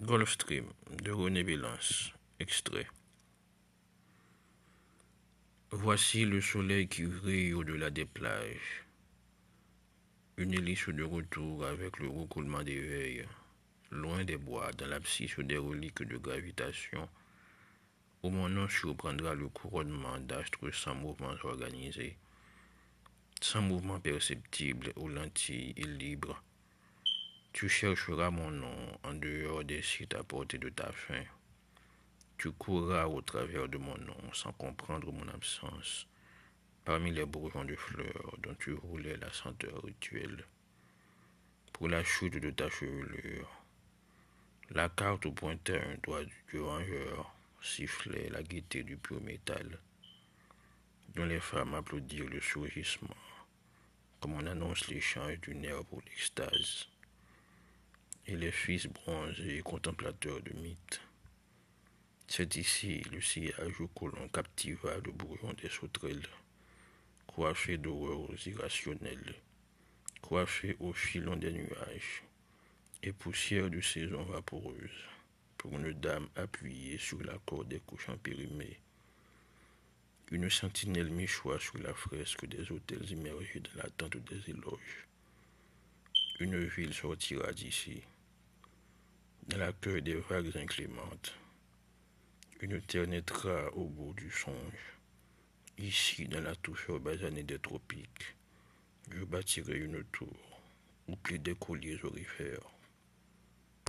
Gulfstream de René Vélance, extrait. Voici le soleil qui brille au-delà des plages. Une hélice de retour avec le recoulement des veilles, loin des bois, dans l'abscisse des reliques de gravitation, où mon nom surprendra le couronnement d'astres sans mouvement organisé, sans mouvement perceptible aux lentilles et libre tu chercheras mon nom en dehors des sites à portée de ta faim. Tu courras au travers de mon nom sans comprendre mon absence, parmi les bourgeons de fleurs dont tu roulais la senteur rituelle. Pour la chute de ta chevelure, la carte pointait un doigt du vengeur sifflait la gaieté du pur métal, dont les femmes applaudirent le surgissement, comme on annonce l'échange du nerf pour l'extase et les fils bronzés et contemplateurs de mythes. C'est ici le sillage où l'on captiva le bourgeon des sauterelles, coiffé d'horreurs irrationnelles, coiffé au filon des nuages, et poussière de saison vaporeuse, pour une dame appuyée sur la corde des couchants périmés, une sentinelle michoie sur la fresque des hôtels immergés dans l'attente des éloges. Une ville sortira d'ici dans l'accueil des vagues inclémentes. Une terre naîtra au bout du songe. Ici, dans la touche basanée des tropiques, je bâtirai une tour où plus des colliers orifères